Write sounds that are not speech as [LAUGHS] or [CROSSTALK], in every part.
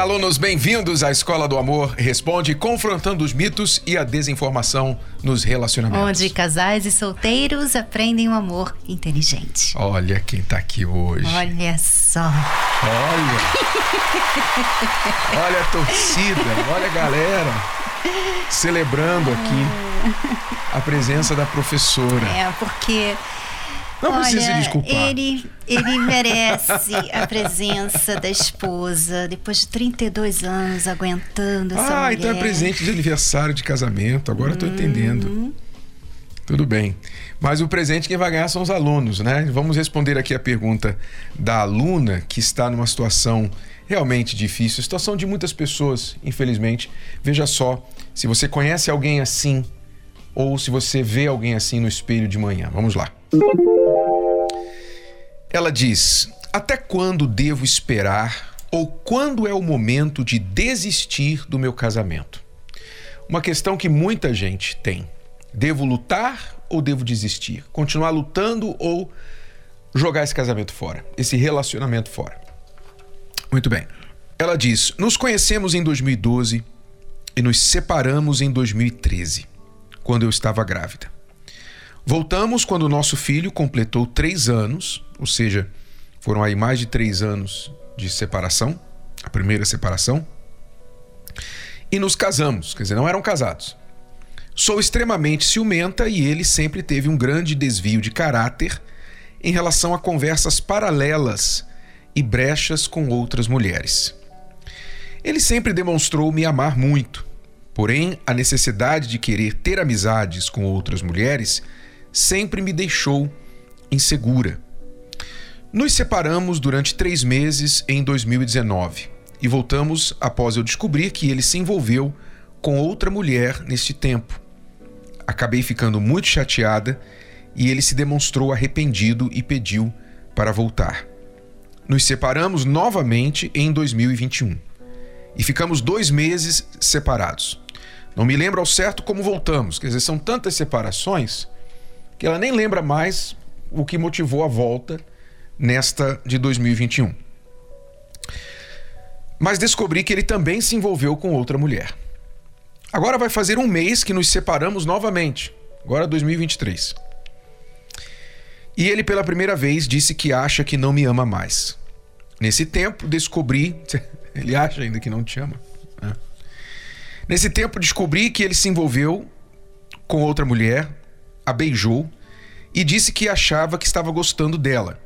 Olá, alunos, bem-vindos à Escola do Amor Responde, confrontando os mitos e a desinformação nos relacionamentos. Onde casais e solteiros aprendem o um amor inteligente. Olha quem tá aqui hoje. Olha só. Olha. olha a torcida, olha a galera celebrando aqui a presença da professora. É, porque não Olha, precisa se desculpar. Ele, ele merece a presença da esposa depois de 32 anos aguentando essa Ah, mulher. então é presente de aniversário de casamento. Agora estou entendendo. Tudo bem. Mas o presente quem vai ganhar são os alunos, né? Vamos responder aqui a pergunta da aluna que está numa situação realmente difícil, situação de muitas pessoas, infelizmente. Veja só, se você conhece alguém assim ou se você vê alguém assim no espelho de manhã. Vamos lá. Ela diz: Até quando devo esperar ou quando é o momento de desistir do meu casamento? Uma questão que muita gente tem. Devo lutar ou devo desistir? Continuar lutando ou jogar esse casamento fora, esse relacionamento fora? Muito bem. Ela diz: Nos conhecemos em 2012 e nos separamos em 2013, quando eu estava grávida. Voltamos quando o nosso filho completou três anos, ou seja, foram aí mais de três anos de separação, a primeira separação, e nos casamos, quer dizer, não eram casados. Sou extremamente ciumenta e ele sempre teve um grande desvio de caráter em relação a conversas paralelas e brechas com outras mulheres. Ele sempre demonstrou me amar muito, porém a necessidade de querer ter amizades com outras mulheres sempre me deixou insegura. Nos separamos durante três meses em 2019 e voltamos após eu descobrir que ele se envolveu com outra mulher neste tempo. Acabei ficando muito chateada e ele se demonstrou arrependido e pediu para voltar. Nos separamos novamente em 2021 e ficamos dois meses separados. Não me lembro ao certo como voltamos, quer dizer, são tantas separações que ela nem lembra mais o que motivou a volta nesta de 2021. Mas descobri que ele também se envolveu com outra mulher. Agora vai fazer um mês que nos separamos novamente, agora 2023. E ele, pela primeira vez, disse que acha que não me ama mais. Nesse tempo, descobri. [LAUGHS] Ele acha ainda que não te ama. Né? Nesse tempo, descobri que ele se envolveu com outra mulher, a beijou e disse que achava que estava gostando dela.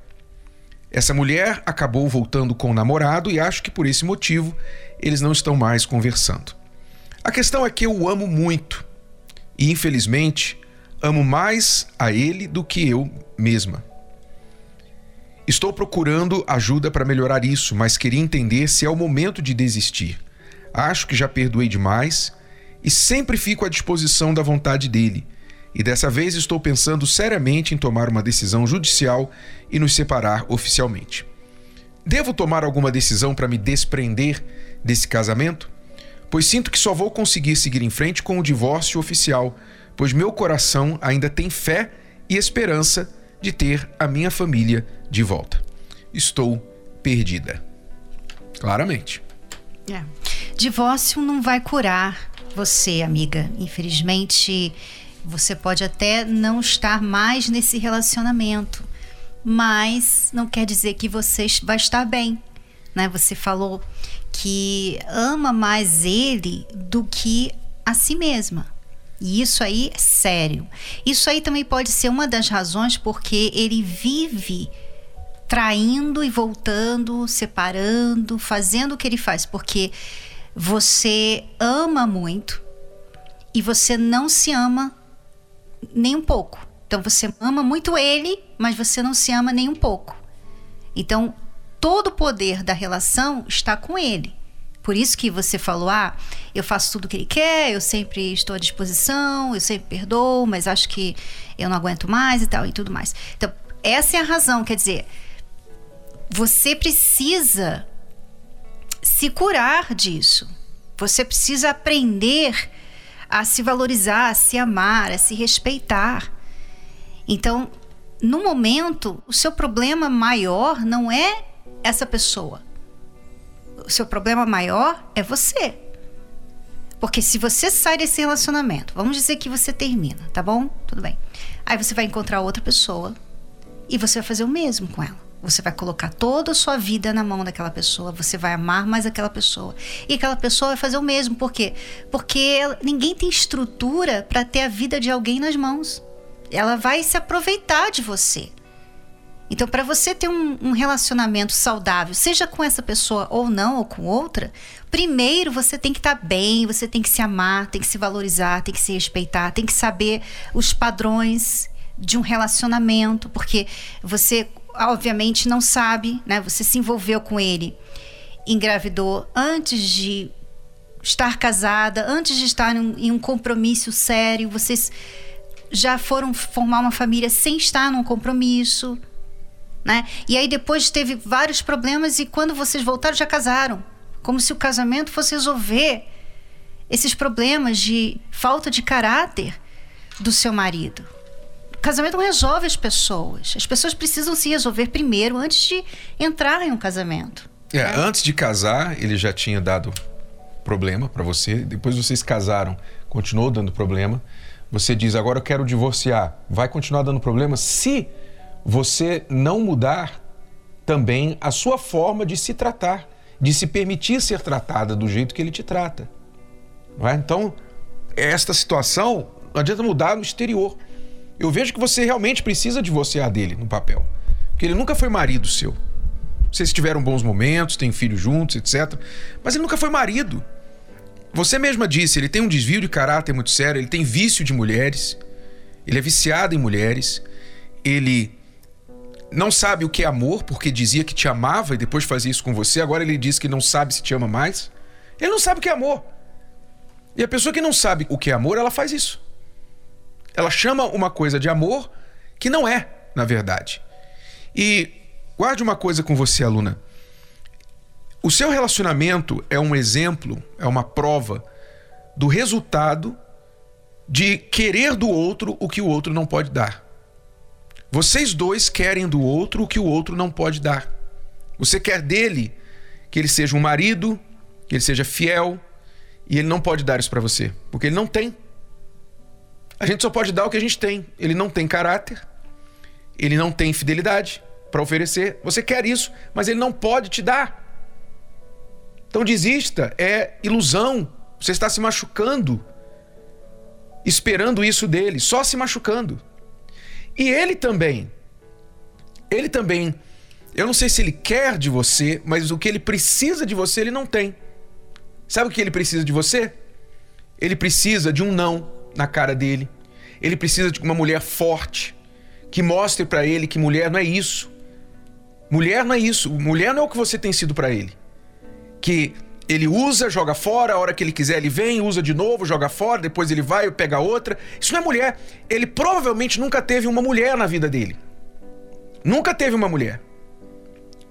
Essa mulher acabou voltando com o namorado e acho que por esse motivo eles não estão mais conversando. A questão é que eu o amo muito e, infelizmente, amo mais a ele do que eu mesma. Estou procurando ajuda para melhorar isso, mas queria entender se é o momento de desistir. Acho que já perdoei demais e sempre fico à disposição da vontade dele. E dessa vez estou pensando seriamente em tomar uma decisão judicial e nos separar oficialmente. Devo tomar alguma decisão para me desprender desse casamento? Pois sinto que só vou conseguir seguir em frente com o divórcio oficial, pois meu coração ainda tem fé e esperança de ter a minha família de volta. Estou perdida. Claramente. É. Divórcio não vai curar você, amiga. Infelizmente, você pode até não estar mais nesse relacionamento, mas não quer dizer que você vai estar bem. Né? Você falou que ama mais ele do que a si mesma. E isso aí é sério. Isso aí também pode ser uma das razões porque ele vive traindo e voltando, separando, fazendo o que ele faz, porque você ama muito e você não se ama nem um pouco. Então você ama muito ele, mas você não se ama nem um pouco. Então todo o poder da relação está com ele. Por isso que você falou: ah, eu faço tudo o que ele quer, eu sempre estou à disposição, eu sempre perdoo, mas acho que eu não aguento mais e tal e tudo mais. Então, essa é a razão, quer dizer, você precisa se curar disso. Você precisa aprender a se valorizar, a se amar, a se respeitar. Então, no momento, o seu problema maior não é essa pessoa. O seu problema maior é você. Porque se você sai desse relacionamento, vamos dizer que você termina, tá bom? Tudo bem. Aí você vai encontrar outra pessoa e você vai fazer o mesmo com ela. Você vai colocar toda a sua vida na mão daquela pessoa, você vai amar mais aquela pessoa. E aquela pessoa vai fazer o mesmo. Por quê? Porque ninguém tem estrutura para ter a vida de alguém nas mãos. Ela vai se aproveitar de você. Então, para você ter um, um, relacionamento saudável, seja com essa pessoa ou não, ou com outra, primeiro você tem que estar tá bem, você tem que se amar, tem que se valorizar, tem que se respeitar, tem que saber os padrões de um relacionamento, porque você obviamente não sabe, né? Você se envolveu com ele, engravidou antes de estar casada, antes de estar em um compromisso sério, vocês já foram formar uma família sem estar num compromisso, né? E aí depois teve vários problemas e quando vocês voltaram já casaram, como se o casamento fosse resolver esses problemas de falta de caráter do seu marido casamento não resolve as pessoas. As pessoas precisam se resolver primeiro antes de entrar em um casamento. É, né? antes de casar, ele já tinha dado problema para você. Depois vocês casaram, continuou dando problema. Você diz agora eu quero divorciar. Vai continuar dando problema se você não mudar também a sua forma de se tratar, de se permitir ser tratada do jeito que ele te trata. É? Então, esta situação não adianta mudar no exterior. Eu vejo que você realmente precisa divorciar dele no papel. Porque ele nunca foi marido seu. Vocês tiveram bons momentos, têm filhos juntos, etc. Mas ele nunca foi marido. Você mesma disse, ele tem um desvio de caráter muito sério, ele tem vício de mulheres, ele é viciado em mulheres, ele não sabe o que é amor, porque dizia que te amava e depois fazia isso com você, agora ele diz que não sabe se te ama mais. Ele não sabe o que é amor. E a pessoa que não sabe o que é amor, ela faz isso. Ela chama uma coisa de amor que não é, na verdade. E guarde uma coisa com você, aluna. O seu relacionamento é um exemplo, é uma prova do resultado de querer do outro o que o outro não pode dar. Vocês dois querem do outro o que o outro não pode dar. Você quer dele que ele seja um marido, que ele seja fiel, e ele não pode dar isso para você, porque ele não tem. A gente só pode dar o que a gente tem. Ele não tem caráter, ele não tem fidelidade para oferecer. Você quer isso, mas ele não pode te dar. Então desista, é ilusão. Você está se machucando, esperando isso dele, só se machucando. E ele também. Ele também. Eu não sei se ele quer de você, mas o que ele precisa de você, ele não tem. Sabe o que ele precisa de você? Ele precisa de um não na cara dele. Ele precisa de uma mulher forte que mostre para ele que mulher não é isso. Mulher não é isso. Mulher não é o que você tem sido para ele. Que ele usa, joga fora, a hora que ele quiser ele vem, usa de novo, joga fora, depois ele vai pega outra. Isso não é mulher. Ele provavelmente nunca teve uma mulher na vida dele. Nunca teve uma mulher.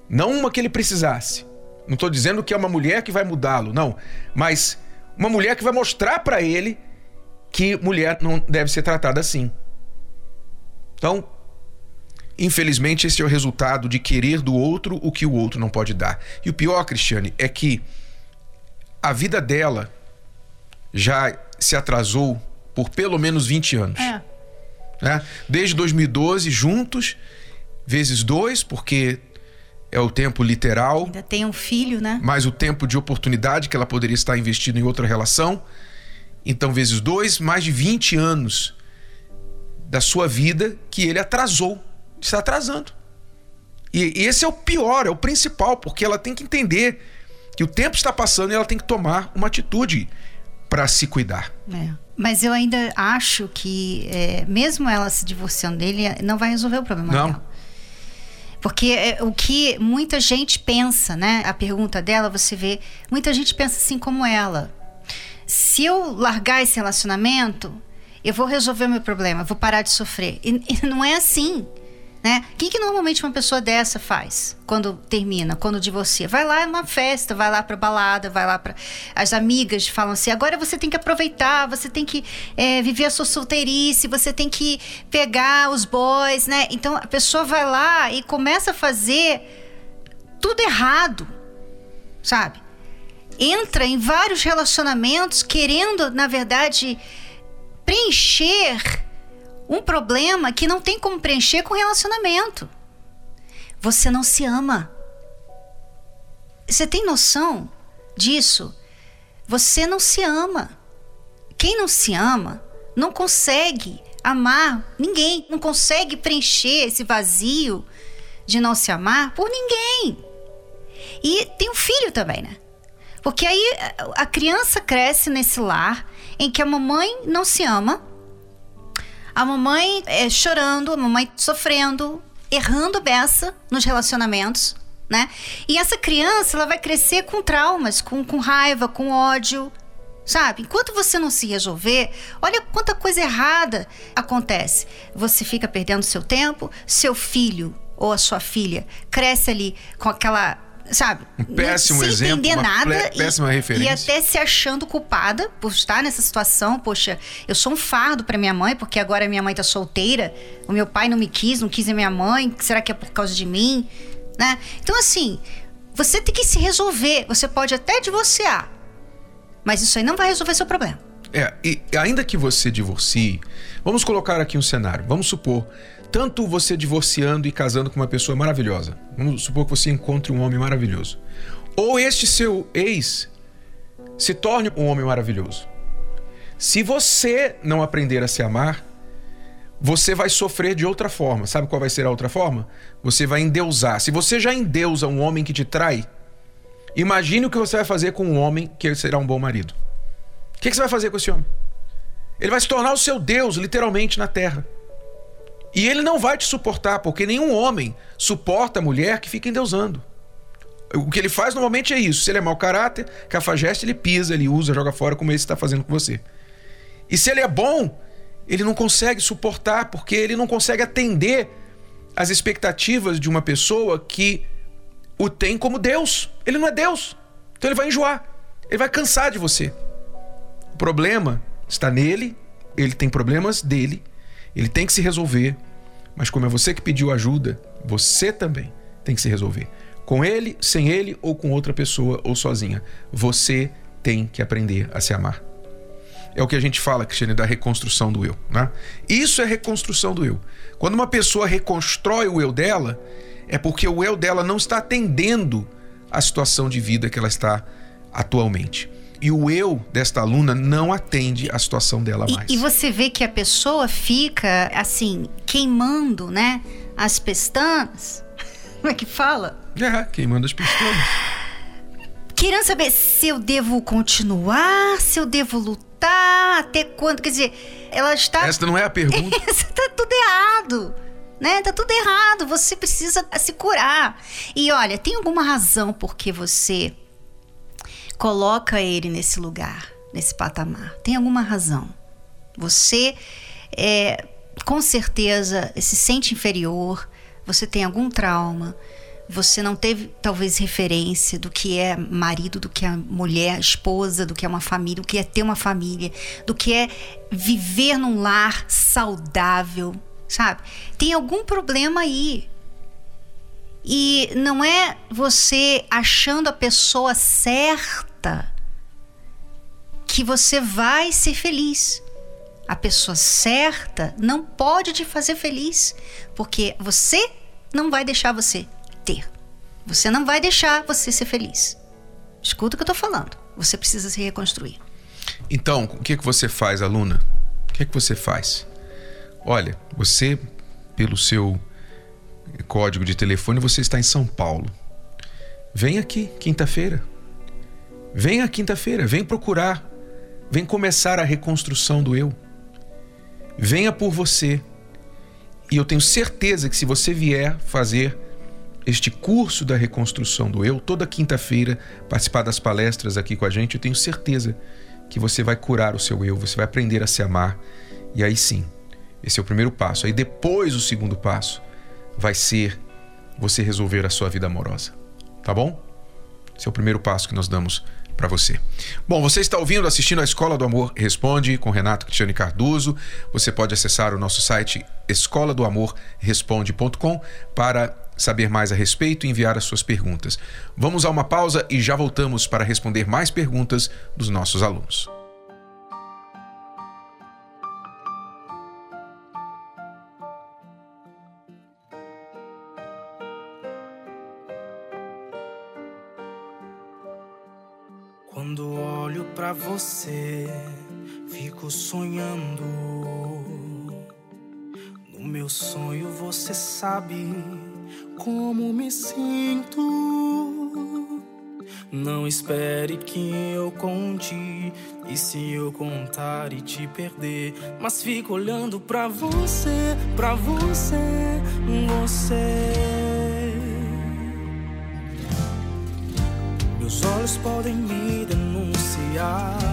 Não uma que ele precisasse. Não estou dizendo que é uma mulher que vai mudá-lo, não. Mas uma mulher que vai mostrar para ele que mulher não deve ser tratada assim. Então, infelizmente, esse é o resultado de querer do outro o que o outro não pode dar. E o pior, Cristiane, é que a vida dela já se atrasou por pelo menos 20 anos. É. Né? Desde 2012, juntos, vezes dois, porque é o tempo literal. Ainda tem um filho, né? Mais o tempo de oportunidade que ela poderia estar investindo em outra relação. Então, vezes dois, mais de 20 anos da sua vida que ele atrasou, está atrasando. E esse é o pior, é o principal, porque ela tem que entender que o tempo está passando e ela tem que tomar uma atitude para se cuidar. É. Mas eu ainda acho que, é, mesmo ela se divorciando dele, não vai resolver o problema não. dela. Porque é, o que muita gente pensa, né? A pergunta dela, você vê, muita gente pensa assim como ela se eu largar esse relacionamento, eu vou resolver meu problema, vou parar de sofrer. E, e não é assim. Né? O que, que normalmente uma pessoa dessa faz quando termina, quando divorcia? Vai lá numa festa, vai lá pra balada, vai lá para As amigas falam assim: agora você tem que aproveitar, você tem que é, viver a sua solteirice, você tem que pegar os boys, né? Então a pessoa vai lá e começa a fazer tudo errado, sabe? Entra em vários relacionamentos querendo, na verdade, preencher um problema que não tem como preencher com relacionamento. Você não se ama. Você tem noção disso? Você não se ama. Quem não se ama não consegue amar ninguém, não consegue preencher esse vazio de não se amar por ninguém. E tem um filho também, né? Porque aí a criança cresce nesse lar em que a mamãe não se ama, a mamãe é, chorando, a mamãe sofrendo, errando beça nos relacionamentos, né? E essa criança, ela vai crescer com traumas, com, com raiva, com ódio, sabe? Enquanto você não se resolver, olha quanta coisa errada acontece. Você fica perdendo seu tempo, seu filho ou a sua filha cresce ali com aquela sabe? Um péssimo sem exemplo, entender nada péssima e, referência. E até se achando culpada por estar nessa situação. Poxa, eu sou um fardo para minha mãe, porque agora minha mãe tá solteira, o meu pai não me quis, não quis a minha mãe, será que é por causa de mim? Né? Então, assim, você tem que se resolver. Você pode até divorciar, mas isso aí não vai resolver seu problema. É, e ainda que você divorcie, vamos colocar aqui um cenário. Vamos supor tanto você divorciando e casando com uma pessoa maravilhosa. Vamos supor que você encontre um homem maravilhoso. Ou este seu ex se torne um homem maravilhoso. Se você não aprender a se amar, você vai sofrer de outra forma. Sabe qual vai ser a outra forma? Você vai endeusar. Se você já endeusa um homem que te trai, imagine o que você vai fazer com um homem que será um bom marido. O que você vai fazer com esse homem? Ele vai se tornar o seu Deus, literalmente, na terra. E ele não vai te suportar, porque nenhum homem suporta a mulher que fica endeusando. O que ele faz normalmente é isso. Se ele é mau caráter, cafajeste, ele pisa, ele usa, joga fora, como esse está fazendo com você. E se ele é bom, ele não consegue suportar, porque ele não consegue atender às expectativas de uma pessoa que o tem como Deus. Ele não é Deus. Então ele vai enjoar. Ele vai cansar de você. O problema está nele, ele tem problemas dele ele tem que se resolver, mas como é você que pediu ajuda, você também tem que se resolver. Com ele, sem ele ou com outra pessoa ou sozinha. Você tem que aprender a se amar. É o que a gente fala, Cristiane, da reconstrução do eu. Né? Isso é reconstrução do eu. Quando uma pessoa reconstrói o eu dela, é porque o eu dela não está atendendo a situação de vida que ela está atualmente e o eu desta aluna não atende a situação dela mais. E, e você vê que a pessoa fica assim, queimando, né? As pestanas. [LAUGHS] Como é que fala? É, queimando as pestanas. Querendo saber se eu devo continuar, se eu devo lutar, até quando. Quer dizer, ela está. Essa não é a pergunta. [LAUGHS] Essa tá tudo errado né? Tá tudo errado, você precisa se curar. E olha, tem alguma razão por que você coloca ele nesse lugar, nesse patamar. Tem alguma razão. Você é, com certeza se sente inferior, você tem algum trauma, você não teve talvez referência do que é marido, do que é mulher, esposa, do que é uma família, do que é ter uma família, do que é viver num lar saudável, sabe? Tem algum problema aí. E não é você achando a pessoa certa que você vai ser feliz. A pessoa certa não pode te fazer feliz, porque você não vai deixar você ter. Você não vai deixar você ser feliz. Escuta o que eu tô falando. Você precisa se reconstruir. Então, o que, que você faz, aluna? O que, que você faz? Olha, você, pelo seu código de telefone, você está em São Paulo. Vem aqui, quinta-feira. Venha quinta-feira, vem procurar. Vem começar a reconstrução do eu. Venha por você. E eu tenho certeza que se você vier fazer este curso da reconstrução do eu, toda quinta-feira, participar das palestras aqui com a gente, eu tenho certeza que você vai curar o seu eu, você vai aprender a se amar. E aí sim, esse é o primeiro passo. Aí depois o segundo passo vai ser você resolver a sua vida amorosa. Tá bom? Esse é o primeiro passo que nós damos para você. Bom, você está ouvindo, assistindo a Escola do Amor Responde com Renato Cristiane Cardoso. Você pode acessar o nosso site escola do amor responde.com para saber mais a respeito e enviar as suas perguntas. Vamos a uma pausa e já voltamos para responder mais perguntas dos nossos alunos. Você, fico sonhando. No meu sonho você sabe como me sinto. Não espere que eu conte. E se eu contar e te perder, mas fico olhando pra você, pra você, você. Meus olhos podem me denunciar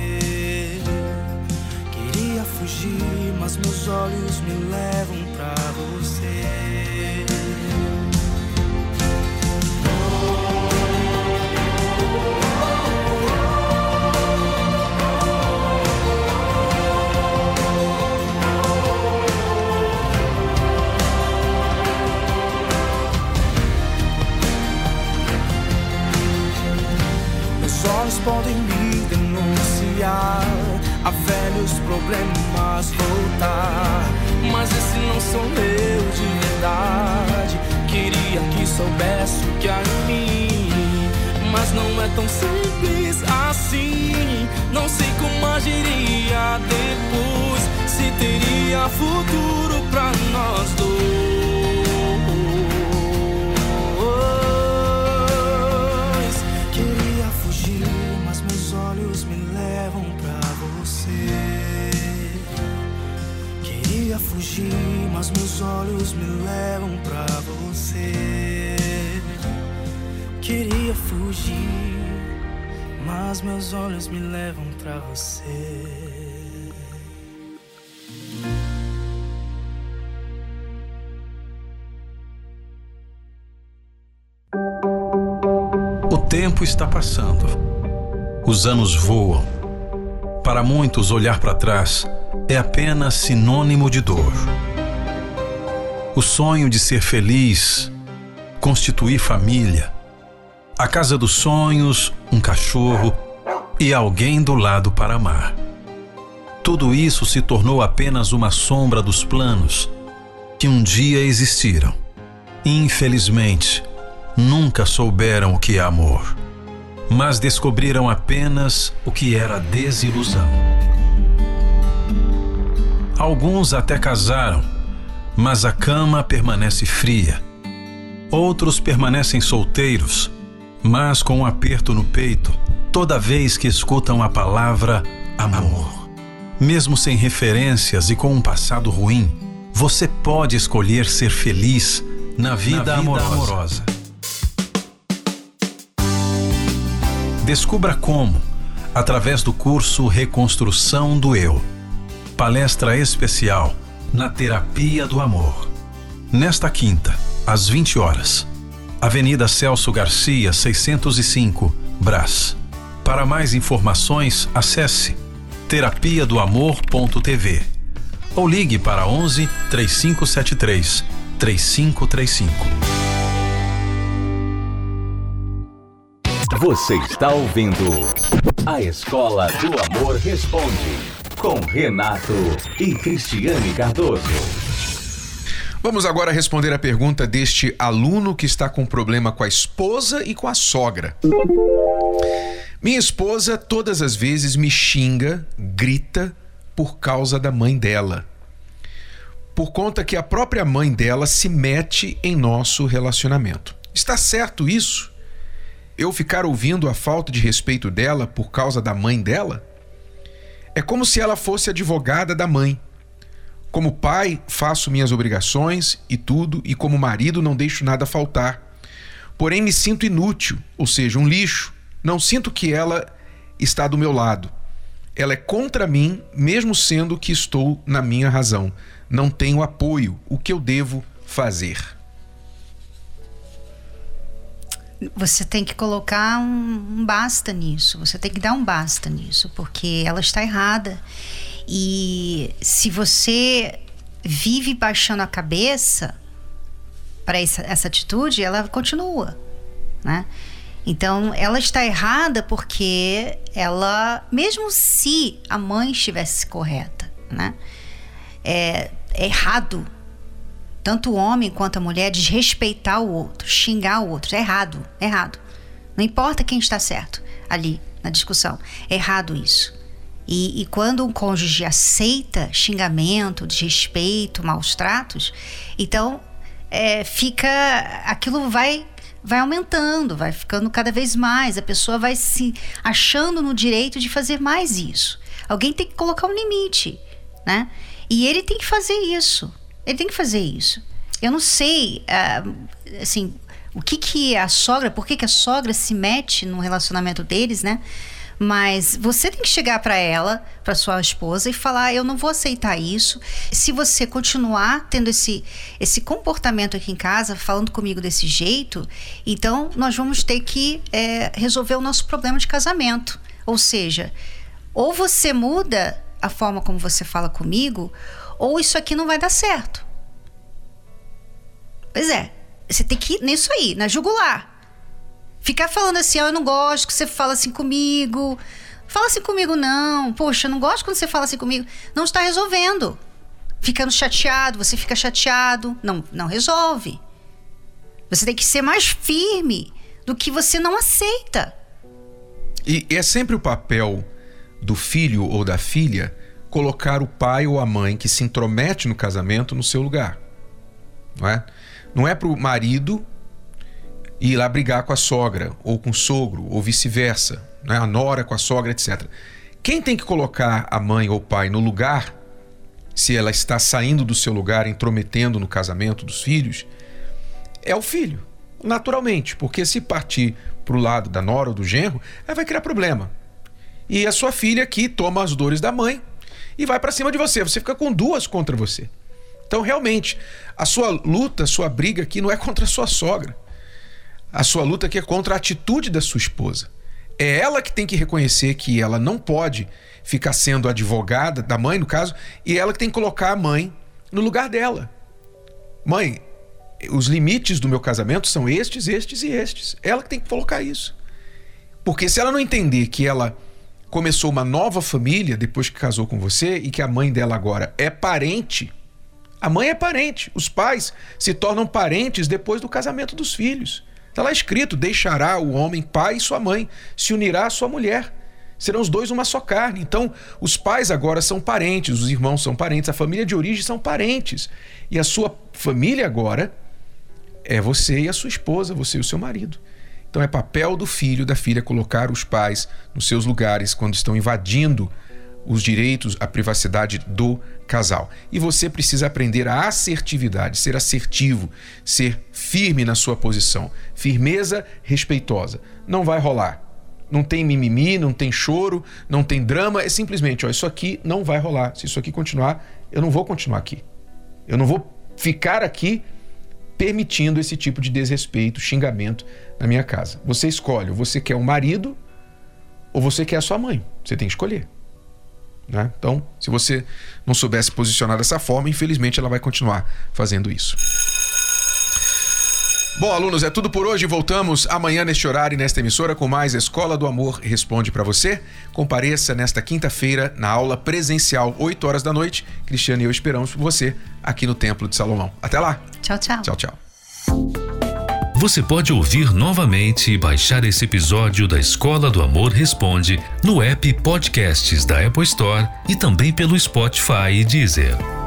fugir, mas meus olhos me levam pra você. Mas meus olhos me levam pra você. Queria fugir, mas meus olhos me levam pra você. O tempo está passando. Os anos voam. Para muitos, olhar para trás é apenas sinônimo de dor. O sonho de ser feliz, constituir família, a casa dos sonhos, um cachorro e alguém do lado para amar. Tudo isso se tornou apenas uma sombra dos planos que um dia existiram. Infelizmente, nunca souberam o que é amor, mas descobriram apenas o que era desilusão. Alguns até casaram, mas a cama permanece fria. Outros permanecem solteiros, mas com um aperto no peito toda vez que escutam a palavra amor. Mesmo sem referências e com um passado ruim, você pode escolher ser feliz na vida, na vida amorosa. amorosa. Descubra como através do curso Reconstrução do Eu. Palestra especial na Terapia do Amor. Nesta quinta, às 20 horas. Avenida Celso Garcia, 605, Brás. Para mais informações, acesse terapia do amor.tv ou ligue para 11 3573 3535. Você está ouvindo A Escola do Amor Responde com Renato e Cristiane Cardoso. Vamos agora responder a pergunta deste aluno que está com problema com a esposa e com a sogra. Minha esposa todas as vezes me xinga, grita por causa da mãe dela. Por conta que a própria mãe dela se mete em nosso relacionamento. Está certo isso? Eu ficar ouvindo a falta de respeito dela por causa da mãe dela? É como se ela fosse advogada da mãe. Como pai, faço minhas obrigações e tudo, e como marido, não deixo nada faltar. Porém, me sinto inútil, ou seja, um lixo. Não sinto que ela está do meu lado. Ela é contra mim, mesmo sendo que estou na minha razão. Não tenho apoio. O que eu devo fazer? Você tem que colocar um, um basta nisso. Você tem que dar um basta nisso, porque ela está errada. E se você vive baixando a cabeça para essa, essa atitude, ela continua, né? Então, ela está errada porque ela, mesmo se a mãe estivesse correta, né? É, é errado, tanto o homem quanto a mulher, desrespeitar o outro, xingar o outro. É errado, é errado. Não importa quem está certo ali na discussão. É errado isso. E, e quando um cônjuge aceita xingamento, desrespeito, maus tratos, então é, fica. aquilo vai vai aumentando, vai ficando cada vez mais, a pessoa vai se achando no direito de fazer mais isso. Alguém tem que colocar um limite, né? E ele tem que fazer isso. Ele tem que fazer isso. Eu não sei, uh, assim, o que que a sogra, por que que a sogra se mete no relacionamento deles, né? Mas você tem que chegar para ela, para sua esposa e falar: "Eu não vou aceitar isso. Se você continuar tendo esse esse comportamento aqui em casa, falando comigo desse jeito, então nós vamos ter que é, resolver o nosso problema de casamento. Ou seja, ou você muda a forma como você fala comigo, ou isso aqui não vai dar certo. Pois é, você tem que ir nisso aí, na jugular. Ficar falando assim, oh, eu não gosto que você fala assim comigo. Fala assim comigo, não. Poxa, eu não gosto quando você fala assim comigo. Não está resolvendo. Ficando chateado, você fica chateado. Não, não resolve. Você tem que ser mais firme do que você não aceita. E é sempre o papel do filho ou da filha colocar o pai ou a mãe que se intromete no casamento no seu lugar. Não é? Não é para o marido ir lá brigar com a sogra, ou com o sogro, ou vice-versa, né? a nora com a sogra, etc. Quem tem que colocar a mãe ou o pai no lugar, se ela está saindo do seu lugar, intrometendo no casamento dos filhos, é o filho, naturalmente, porque se partir para o lado da nora ou do genro, ela vai criar problema. E a sua filha aqui toma as dores da mãe e vai para cima de você, você fica com duas contra você. Então, realmente, a sua luta, a sua briga aqui não é contra a sua sogra a sua luta aqui é contra a atitude da sua esposa. É ela que tem que reconhecer que ela não pode ficar sendo advogada da mãe, no caso, e ela que tem que colocar a mãe no lugar dela. Mãe, os limites do meu casamento são estes, estes e estes. Ela que tem que colocar isso. Porque se ela não entender que ela começou uma nova família depois que casou com você e que a mãe dela agora é parente, a mãe é parente, os pais se tornam parentes depois do casamento dos filhos. Está lá escrito: deixará o homem pai e sua mãe, se unirá à sua mulher. Serão os dois uma só carne. Então, os pais agora são parentes, os irmãos são parentes, a família de origem são parentes. E a sua família agora é você e a sua esposa, você e o seu marido. Então, é papel do filho, da filha, colocar os pais nos seus lugares quando estão invadindo os direitos, a privacidade do casal. E você precisa aprender a assertividade, ser assertivo, ser firme na sua posição. Firmeza respeitosa. Não vai rolar. Não tem mimimi, não tem choro, não tem drama. É simplesmente, ó, isso aqui não vai rolar. Se isso aqui continuar, eu não vou continuar aqui. Eu não vou ficar aqui permitindo esse tipo de desrespeito, xingamento na minha casa. Você escolhe, você quer um marido ou você quer a sua mãe. Você tem que escolher. Né? Então, se você não soubesse posicionar dessa forma, infelizmente ela vai continuar fazendo isso. Bom, alunos, é tudo por hoje. Voltamos amanhã neste horário e nesta emissora com mais Escola do Amor Responde para você. Compareça nesta quinta-feira na aula presencial, 8 horas da noite. Cristiano e eu esperamos por você aqui no Templo de Salomão. Até lá. Tchau, tchau. Tchau, tchau. Você pode ouvir novamente e baixar esse episódio da Escola do Amor Responde no app Podcasts da Apple Store e também pelo Spotify e Deezer.